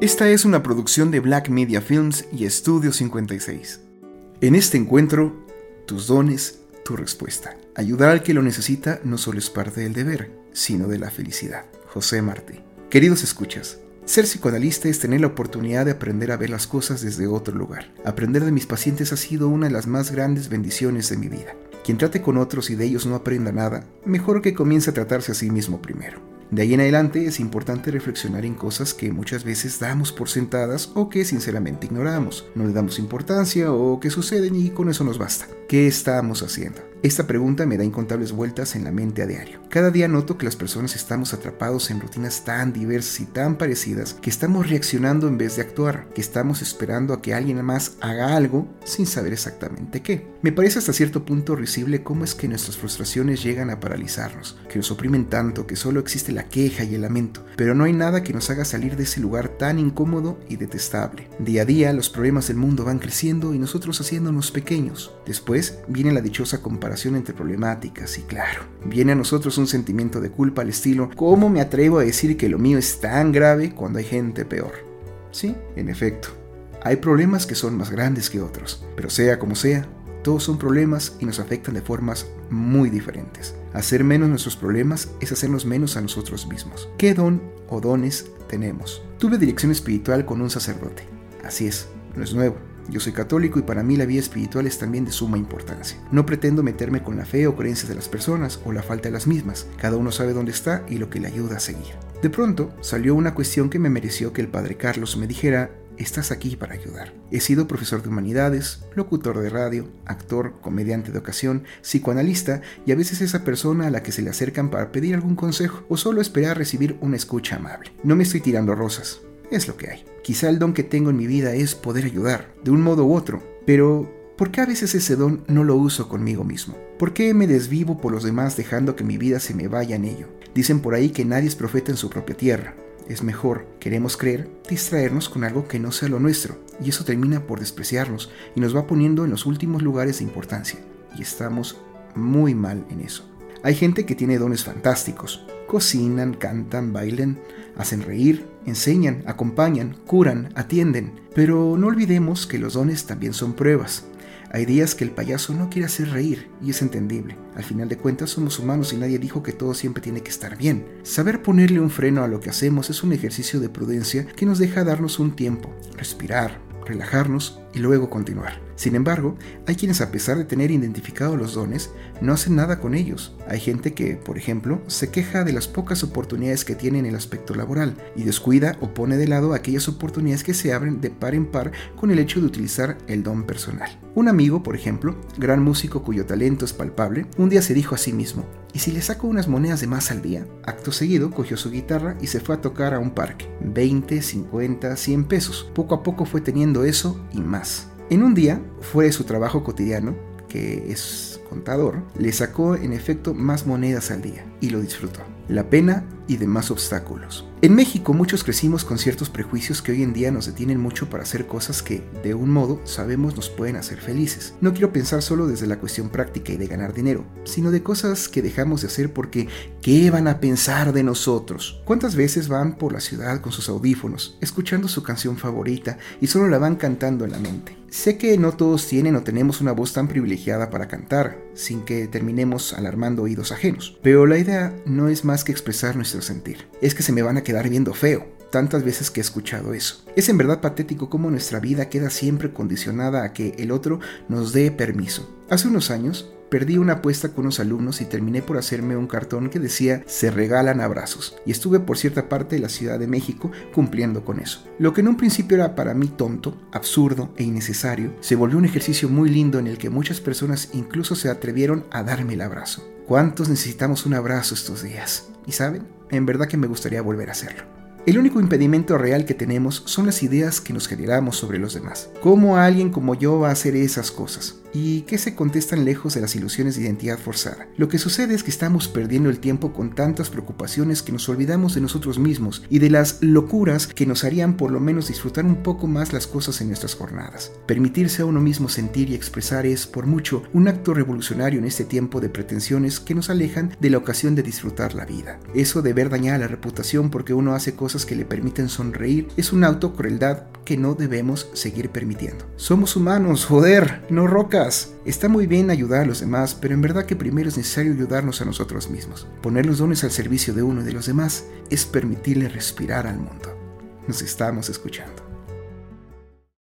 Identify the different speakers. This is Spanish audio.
Speaker 1: Esta es una producción de Black Media Films y Estudio 56. En este encuentro, tus dones, tu respuesta. Ayudar al que lo necesita no solo es parte del deber, sino de la felicidad. José Martí. Queridos escuchas, ser psicoanalista es tener la oportunidad de aprender a ver las cosas desde otro lugar. Aprender de mis pacientes ha sido una de las más grandes bendiciones de mi vida. Quien trate con otros y de ellos no aprenda nada, mejor que comience a tratarse a sí mismo primero. De ahí en adelante es importante reflexionar en cosas que muchas veces damos por sentadas o que sinceramente ignoramos, no le damos importancia o que suceden y con eso nos basta. ¿Qué estamos haciendo? Esta pregunta me da incontables vueltas en la mente a diario. Cada día noto que las personas estamos atrapados en rutinas tan diversas y tan parecidas que estamos reaccionando en vez de actuar, que estamos esperando a que alguien más haga algo sin saber exactamente qué. Me parece hasta cierto punto risible cómo es que nuestras frustraciones llegan a paralizarnos, que nos oprimen tanto que solo existe la queja y el lamento, pero no hay nada que nos haga salir de ese lugar tan incómodo y detestable. Día a día los problemas del mundo van creciendo y nosotros haciéndonos pequeños. Después viene la dichosa comparación entre problemáticas y claro, viene a nosotros un sentimiento de culpa al estilo, ¿cómo me atrevo a decir que lo mío es tan grave cuando hay gente peor? Sí, en efecto, hay problemas que son más grandes que otros, pero sea como sea, todos son problemas y nos afectan de formas muy diferentes. Hacer menos nuestros problemas es hacernos menos a nosotros mismos. ¿Qué don o dones tenemos? Tuve dirección espiritual con un sacerdote. Así es, no es nuevo yo soy católico y para mí la vida espiritual es también de suma importancia. No pretendo meterme con la fe o creencias de las personas o la falta de las mismas. Cada uno sabe dónde está y lo que le ayuda a seguir. De pronto salió una cuestión que me mereció que el padre Carlos me dijera, estás aquí para ayudar. He sido profesor de humanidades, locutor de radio, actor, comediante de ocasión, psicoanalista y a veces esa persona a la que se le acercan para pedir algún consejo o solo esperar recibir una escucha amable. No me estoy tirando rosas, es lo que hay. Quizá el don que tengo en mi vida es poder ayudar, de un modo u otro, pero ¿por qué a veces ese don no lo uso conmigo mismo? ¿Por qué me desvivo por los demás dejando que mi vida se me vaya en ello? Dicen por ahí que nadie es profeta en su propia tierra. Es mejor, queremos creer, distraernos con algo que no sea lo nuestro, y eso termina por despreciarnos y nos va poniendo en los últimos lugares de importancia, y estamos muy mal en eso. Hay gente que tiene dones fantásticos, cocinan, cantan, bailan, hacen reír, enseñan, acompañan, curan, atienden. Pero no olvidemos que los dones también son pruebas. Hay días que el payaso no quiere hacer reír y es entendible. Al final de cuentas somos humanos y nadie dijo que todo siempre tiene que estar bien. Saber ponerle un freno a lo que hacemos es un ejercicio de prudencia que nos deja darnos un tiempo, respirar, relajarnos y luego continuar. Sin embargo, hay quienes a pesar de tener identificados los dones, no hacen nada con ellos. Hay gente que, por ejemplo, se queja de las pocas oportunidades que tiene en el aspecto laboral y descuida o pone de lado aquellas oportunidades que se abren de par en par con el hecho de utilizar el don personal. Un amigo, por ejemplo, gran músico cuyo talento es palpable, un día se dijo a sí mismo, ¿y si le saco unas monedas de más al día? Acto seguido cogió su guitarra y se fue a tocar a un parque. 20, 50, 100 pesos. Poco a poco fue teniendo eso y más. En un día, fuera de su trabajo cotidiano, que es contador, le sacó en efecto más monedas al día y lo disfrutó. La pena y demás obstáculos. En México muchos crecimos con ciertos prejuicios que hoy en día nos detienen mucho para hacer cosas que, de un modo, sabemos nos pueden hacer felices. No quiero pensar solo desde la cuestión práctica y de ganar dinero, sino de cosas que dejamos de hacer porque ¿qué van a pensar de nosotros? ¿Cuántas veces van por la ciudad con sus audífonos, escuchando su canción favorita y solo la van cantando en la mente? Sé que no todos tienen o tenemos una voz tan privilegiada para cantar, sin que terminemos alarmando oídos ajenos, pero la idea no es más que expresar nuestro sentir. Es que se me van a quedar viendo feo, tantas veces que he escuchado eso. Es en verdad patético cómo nuestra vida queda siempre condicionada a que el otro nos dé permiso. Hace unos años Perdí una apuesta con unos alumnos y terminé por hacerme un cartón que decía se regalan abrazos y estuve por cierta parte de la Ciudad de México cumpliendo con eso. Lo que en un principio era para mí tonto, absurdo e innecesario, se volvió un ejercicio muy lindo en el que muchas personas incluso se atrevieron a darme el abrazo. ¿Cuántos necesitamos un abrazo estos días? ¿Y saben? En verdad que me gustaría volver a hacerlo. El único impedimento real que tenemos son las ideas que nos generamos sobre los demás. ¿Cómo alguien como yo va a hacer esas cosas? Y que se contestan lejos de las ilusiones de identidad forzada. Lo que sucede es que estamos perdiendo el tiempo con tantas preocupaciones que nos olvidamos de nosotros mismos y de las locuras que nos harían por lo menos disfrutar un poco más las cosas en nuestras jornadas. Permitirse a uno mismo sentir y expresar es, por mucho, un acto revolucionario en este tiempo de pretensiones que nos alejan de la ocasión de disfrutar la vida. Eso de ver dañada la reputación porque uno hace cosas que le permiten sonreír es una autocrueldad que no debemos seguir permitiendo. Somos humanos, joder, no rocas. Está muy bien ayudar a los demás, pero en verdad que primero es necesario ayudarnos a nosotros mismos. Poner los dones al servicio de uno y de los demás es permitirle respirar al mundo. Nos estamos escuchando.